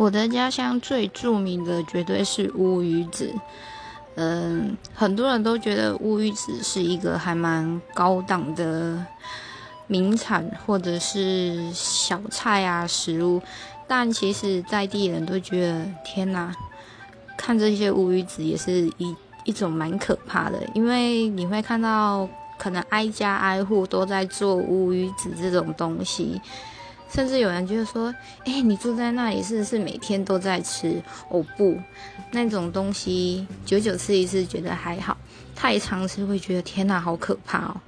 我的家乡最著名的绝对是乌鱼子。嗯，很多人都觉得乌鱼子是一个还蛮高档的名产或者是小菜啊食物，但其实在地人都觉得天哪，看这些乌鱼子也是一一种蛮可怕的，因为你会看到可能挨家挨户都在做乌鱼子这种东西。甚至有人就会说：“哎，你住在那里是不是每天都在吃？”哦不，那种东西久久吃一次觉得还好，太常吃会觉得天哪，好可怕哦。